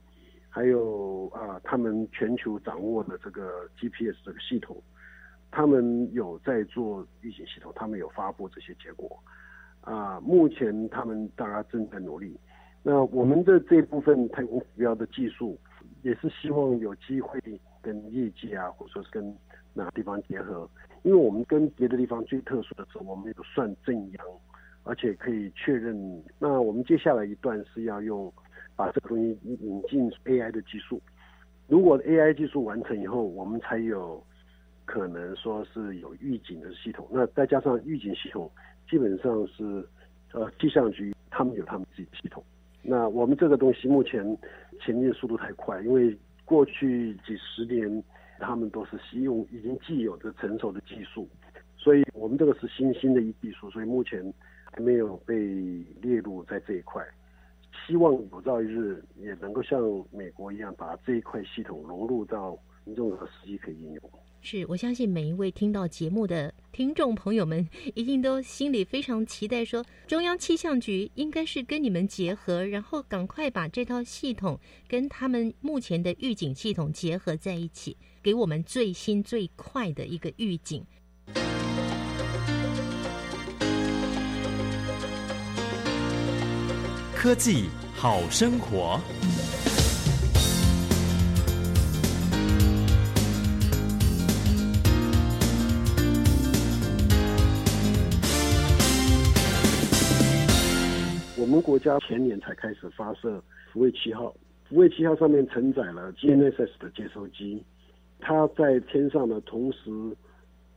还有啊，他们全球掌握的这个 GPS 这个系统，他们有在做预警系统，他们有发布这些结果。啊，目前他们大家正在努力。那我们的这部分太空浮标的技术，也是希望有机会跟业界啊，或者说是跟哪个地方结合。因为我们跟别的地方最特殊的是，我们有算正阳，而且可以确认。那我们接下来一段是要用把这个东西引进 AI 的技术。如果 AI 技术完成以后，我们才有可能说是有预警的系统。那再加上预警系统。基本上是，呃，气象局他们有他们自己的系统。那我们这个东西目前前进速度太快，因为过去几十年他们都是使用已经既有的成熟的技术，所以我们这个是新兴的一技术，所以目前还没有被列入在这一块。希望有朝一日也能够像美国一样，把这一块系统融入到民众的实际可以应用。是我相信每一位听到节目的听众朋友们，一定都心里非常期待，说中央气象局应该是跟你们结合，然后赶快把这套系统跟他们目前的预警系统结合在一起，给我们最新最快的一个预警。科技好生活。我们国家前年才开始发射福卫七号，福卫七号上面承载了 GNSS 的接收机，它在天上呢，同时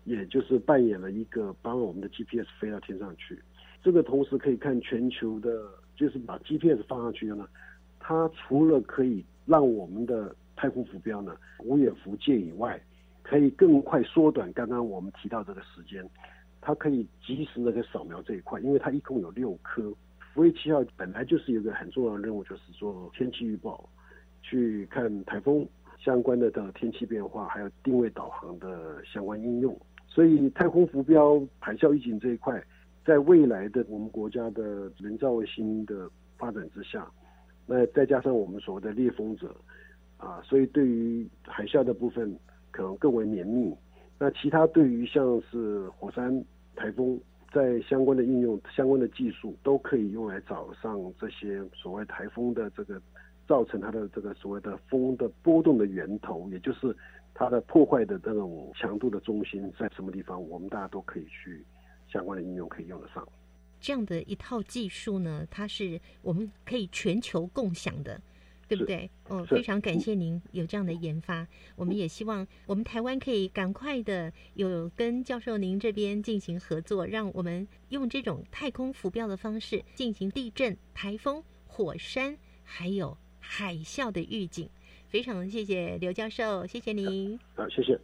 也就是扮演了一个帮我们的 GPS 飞到天上去。这个同时可以看全球的，就是把 GPS 放上去的呢，它除了可以让我们的太空浮标呢无远弗届以外，可以更快缩短刚刚我们提到这个时间，它可以及时的给扫描这一块，因为它一共有六颗。福卫七号本来就是有一个很重要的任务，就是做天气预报，去看台风相关的的天气变化，还有定位导航的相关应用。所以太空浮标海啸预警这一块，在未来的我们国家的人造卫星的发展之下，那再加上我们所谓的猎风者啊，所以对于海啸的部分可能更为绵密。那其他对于像是火山、台风。在相关的应用、相关的技术都可以用来找上这些所谓台风的这个造成它的这个所谓的风的波动的源头，也就是它的破坏的这种强度的中心在什么地方，我们大家都可以去相关的应用可以用得上。这样的一套技术呢，它是我们可以全球共享的。对不对？哦，非常感谢您有这样的研发。我们也希望我们台湾可以赶快的有跟教授您这边进行合作，让我们用这种太空浮标的方式进行地震、台风、火山还有海啸的预警。非常谢谢刘教授，谢谢您。好，谢谢。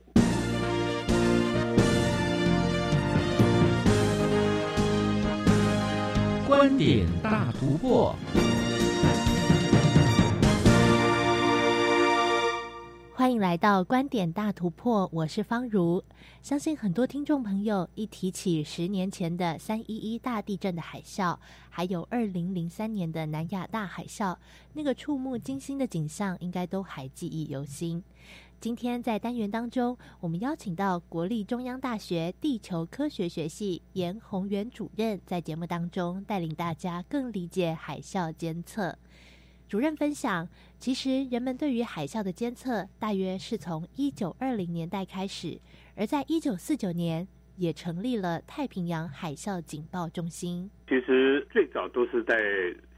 观点大突破。欢迎来到观点大突破，我是方如。相信很多听众朋友一提起十年前的三一一大地震的海啸，还有二零零三年的南亚大海啸，那个触目惊心的景象，应该都还记忆犹新。今天在单元当中，我们邀请到国立中央大学地球科学学系严宏元主任，在节目当中带领大家更理解海啸监测。主任分享，其实人们对于海啸的监测，大约是从一九二零年代开始，而在一九四九年，也成立了太平洋海啸警报中心。其实最早都是在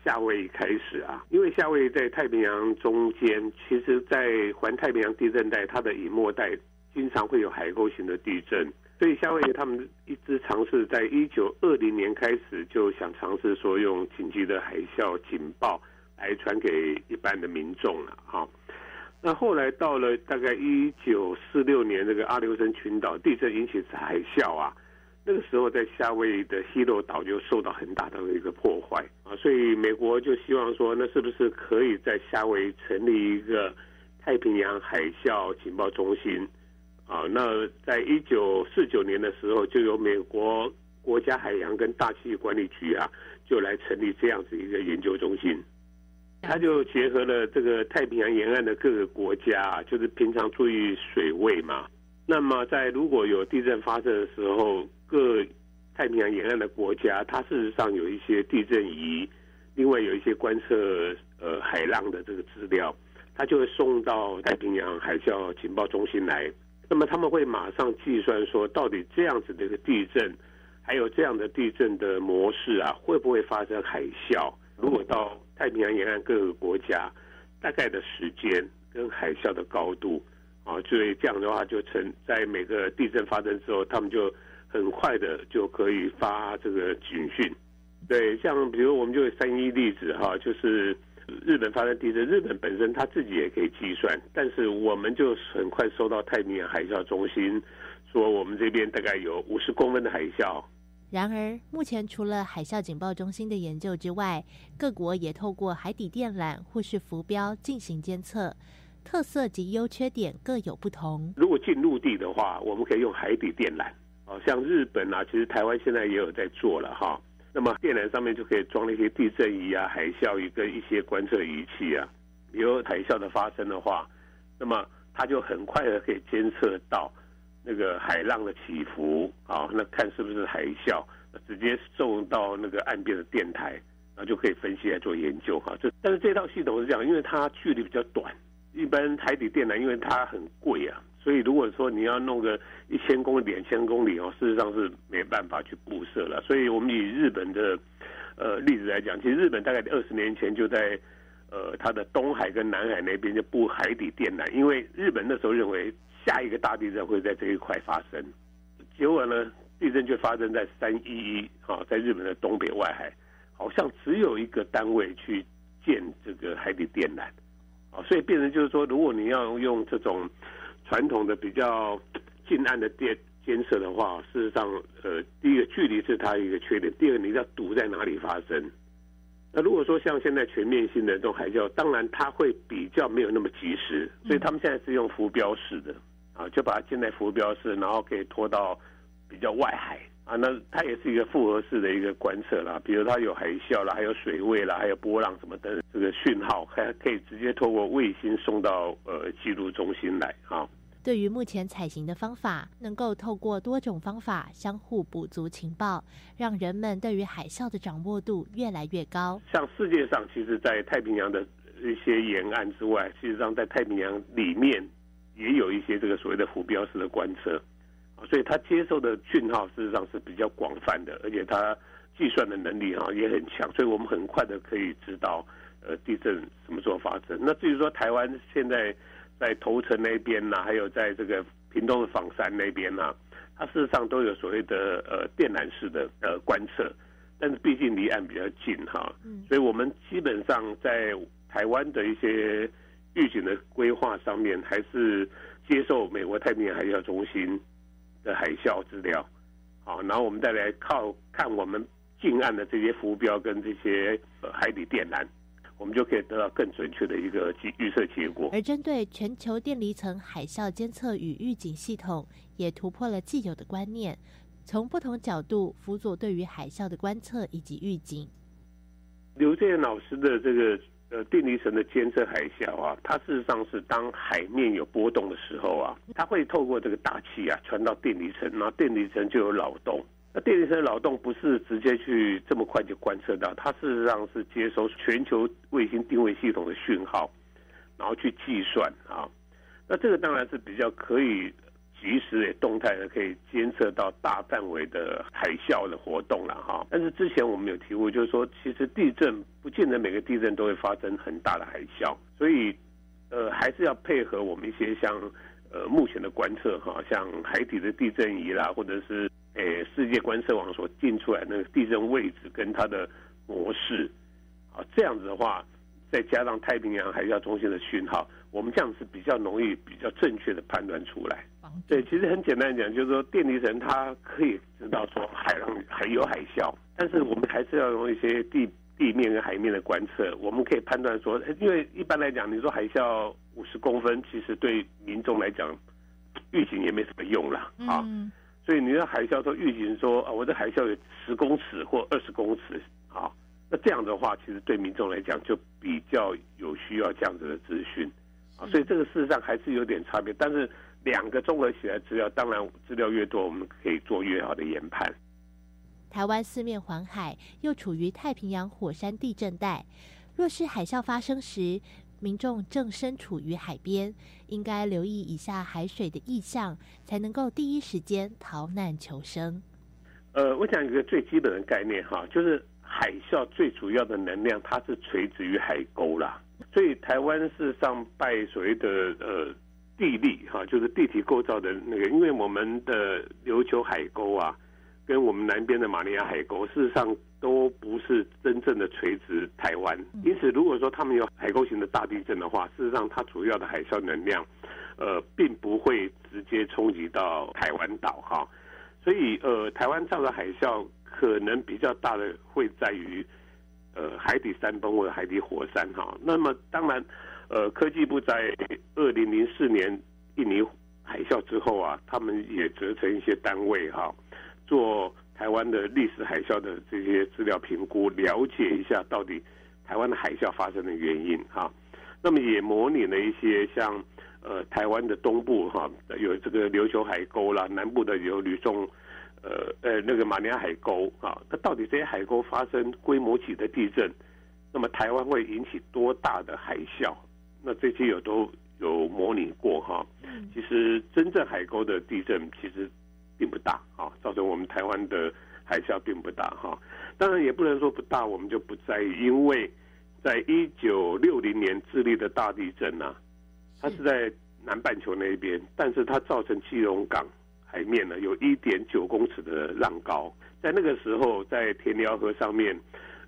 夏威夷开始啊，因为夏威夷在太平洋中间，其实，在环太平洋地震带，它的隐没带经常会有海沟型的地震，所以夏威夷他们一直尝试在一九二零年开始就想尝试说用紧急的海啸警报来传给一般的民众了啊。那后来到了大概一九四六年，这个阿留申群岛地震引起海啸啊，那个时候在夏威夷的希洛岛就受到很大的一个破坏啊，所以美国就希望说，那是不是可以在夏威夷成立一个太平洋海啸情报中心啊？那在一九四九年的时候，就由美国国家海洋跟大气管理局啊，就来成立这样子一个研究中心。他就结合了这个太平洋沿岸的各个国家，就是平常注意水位嘛。那么在如果有地震发生的时候，各太平洋沿岸的国家，它事实上有一些地震仪，另外有一些观测呃海浪的这个资料，它就会送到太平洋海啸情报中心来。那么他们会马上计算说，到底这样子的一个地震，还有这样的地震的模式啊，会不会发生海啸？如果到太平洋沿岸各个国家大概的时间跟海啸的高度啊，所以这样的话就成在每个地震发生之后，他们就很快的就可以发这个警讯。对，像比如我们就三一例子哈，就是日本发生地震，日本本身他自己也可以计算，但是我们就很快收到太平洋海啸中心说，我们这边大概有五十公分的海啸。然而，目前除了海啸警报中心的研究之外，各国也透过海底电缆或是浮标进行监测，特色及优缺点各有不同。如果进陆地的话，我们可以用海底电缆，哦，像日本啊，其实台湾现在也有在做了哈。那么电缆上面就可以装那些地震仪啊、海啸仪跟一些观测仪器啊。有海啸的发生的话，那么它就很快的可以监测到。那个海浪的起伏啊，那看是不是海啸，直接送到那个岸边的电台，然后就可以分析来做研究哈。这但是这套系统是这样，因为它距离比较短，一般海底电缆因为它很贵啊，所以如果说你要弄个一千公里、两千公里哦，事实上是没办法去布设了。所以我们以日本的呃例子来讲，其实日本大概二十年前就在呃它的东海跟南海那边就布海底电缆，因为日本那时候认为。下一个大地震会在这一块发生，结果呢，地震就发生在三一一啊，在日本的东北外海，好像只有一个单位去建这个海底电缆，啊，所以变成就是说，如果你要用这种传统的比较近岸的电监测的话，事实上，呃，第一个距离是它一个缺点，第二个你要堵在哪里发生。那如果说像现在全面性的这种海啸，当然它会比较没有那么及时，所以他们现在是用浮标式的。啊，就把它建在浮标式，然后可以拖到比较外海啊。那它也是一个复合式的一个观测啦，比如它有海啸啦，还有水位啦，还有波浪什么的这个讯号，还可以直接透过卫星送到呃记录中心来啊。对于目前采行的方法，能够透过多种方法相互补足情报，让人们对于海啸的掌握度越来越高。像世界上，其实，在太平洋的一些沿岸之外，事实上在太平洋里面。也有一些这个所谓的浮标式的观测，啊，所以它接受的讯号事实上是比较广泛的，而且它计算的能力哈也很强，所以我们很快的可以知道呃地震什么时候发生。那至于说台湾现在在头城那边呐，还有在这个屏东的枋山那边呐，它事实上都有所谓的呃电缆式的呃观测，但是毕竟离岸比较近哈，所以我们基本上在台湾的一些。预警的规划上面，还是接受美国太平洋海啸中心的海啸资料，好，然后我们再来靠看我们近岸的这些浮标跟这些海底电缆，我们就可以得到更准确的一个预预测结果。而针对全球电离层海啸监测与预警系统，也突破了既有的观念，从不同角度辅佐对于海啸的观测以及预警。刘建老师的这个。呃，电离层的监测海啸啊，它事实上是当海面有波动的时候啊，它会透过这个大气啊传到电离层，然后电离层就有扰动。那电离层扰动不是直接去这么快就观测到，它事实上是接收全球卫星定位系统的讯号，然后去计算啊。那这个当然是比较可以及时也动态的可以监测到大范围的海啸的活动了哈。但是之前我们有提过，就是说其实地震不见得每个地震都会发生很大的海啸，所以呃还是要配合我们一些像呃目前的观测哈，像海底的地震仪啦，或者是诶世界观测网所定出来那个地震位置跟它的模式啊，这样子的话，再加上太平洋海啸中心的讯号。我们这样是比较容易、比较正确的判断出来。对，其实很简单讲，就是说电离层它可以知道说海浪还有海啸，但是我们还是要用一些地地面跟海面的观测，我们可以判断说，因为一般来讲，你说海啸五十公分，其实对民众来讲预警也没什么用了啊。所以你说海啸说预警说啊，我的海啸有十公尺或二十公尺啊，那这样的话，其实对民众来讲就比较有需要这样子的资讯。啊，所以这个事实上还是有点差别，但是两个综合起来资料，当然资料越多，我们可以做越好的研判。台湾四面环海，又处于太平洋火山地震带，若是海啸发生时，民众正身处于海边，应该留意以下海水的意象，才能够第一时间逃难求生。呃，我讲一个最基本的概念哈，就是海啸最主要的能量，它是垂直于海沟啦。所以台湾事实上拜所谓的呃地利哈，就是地体构造的那个，因为我们的琉球海沟啊，跟我们南边的马里亚海沟，事实上都不是真正的垂直台湾。因此，如果说他们有海沟型的大地震的话，事实上它主要的海啸能量，呃，并不会直接冲击到台湾岛哈。所以呃，台湾造的海啸可能比较大的会在于。呃，海底山崩或者海底火山哈，那么当然，呃，科技部在二零零四年印尼海啸之后啊，他们也折成一些单位哈，做台湾的历史海啸的这些资料评估，了解一下到底台湾的海啸发生的原因哈。那么也模拟了一些像呃台湾的东部哈，有这个琉球海沟啦，南部的有吕宋。呃呃，那个马尼亚海沟啊，它到底这些海沟发生规模级的地震，那么台湾会引起多大的海啸？那这些有都有模拟过哈。其实真正海沟的地震其实并不大啊，造成我们台湾的海啸并不大哈。当然也不能说不大，我们就不在意，因为在一九六零年智利的大地震啊，它是在南半球那边，但是它造成基隆港。海面呢有一点九公尺的浪高，在那个时候，在田寮河上面，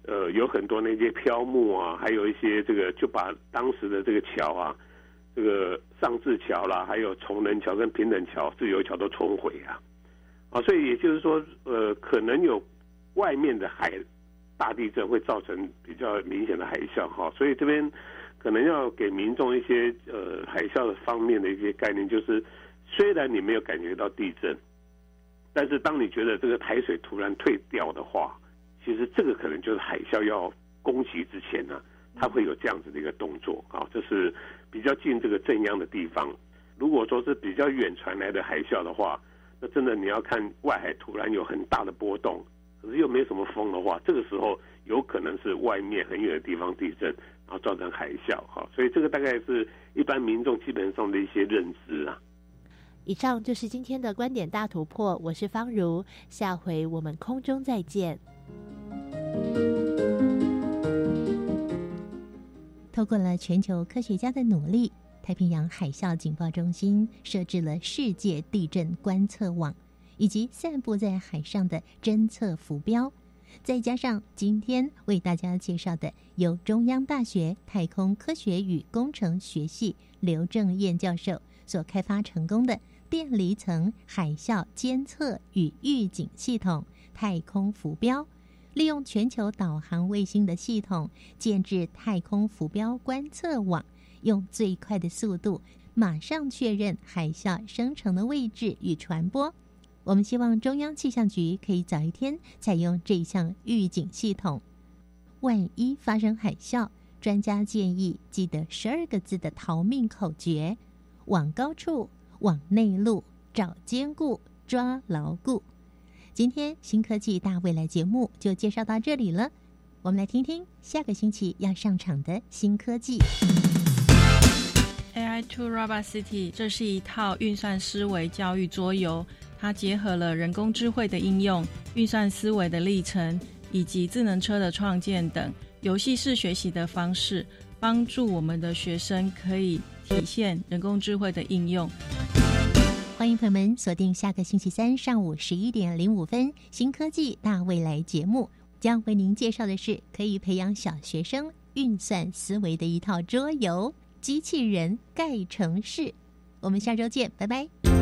呃，有很多那些漂木啊，还有一些这个就把当时的这个桥啊，这个上志桥啦，还有崇仁桥跟平等桥、自由桥都冲毁啊，啊，所以也就是说，呃，可能有外面的海大地震会造成比较明显的海啸哈，所以这边可能要给民众一些呃海啸的方面的一些概念，就是。虽然你没有感觉到地震，但是当你觉得这个海水突然退掉的话，其实这个可能就是海啸要攻击之前呢，它会有这样子的一个动作啊。这是比较近这个震央的地方。如果说是比较远传来的海啸的话，那真的你要看外海突然有很大的波动，可是又没什么风的话，这个时候有可能是外面很远的地方地震，然后造成海啸哈。所以这个大概是一般民众基本上的一些认知啊。以上就是今天的观点大突破，我是方如，下回我们空中再见。透过了全球科学家的努力，太平洋海啸警报中心设置了世界地震观测网，以及散布在海上的侦测浮标，再加上今天为大家介绍的由中央大学太空科学与工程学系刘正燕教授所开发成功的。电离层海啸监测与预警系统太空浮标，利用全球导航卫星的系统建制太空浮标观测网，用最快的速度马上确认海啸生成的位置与传播。我们希望中央气象局可以早一天采用这项预警系统。万一发生海啸，专家建议记得十二个字的逃命口诀：往高处。往内陆找坚固，抓牢固。今天新科技大未来节目就介绍到这里了，我们来听听下个星期要上场的新科技。AI to Robot City，这是一套运算思维教育桌游，它结合了人工智慧的应用、运算思维的历程以及智能车的创建等游戏式学习的方式，帮助我们的学生可以体现人工智慧的应用。欢迎朋友们锁定下个星期三上午十一点零五分《新科技大未来》节目，将为您介绍的是可以培养小学生运算思维的一套桌游——机器人盖城市。我们下周见，拜拜。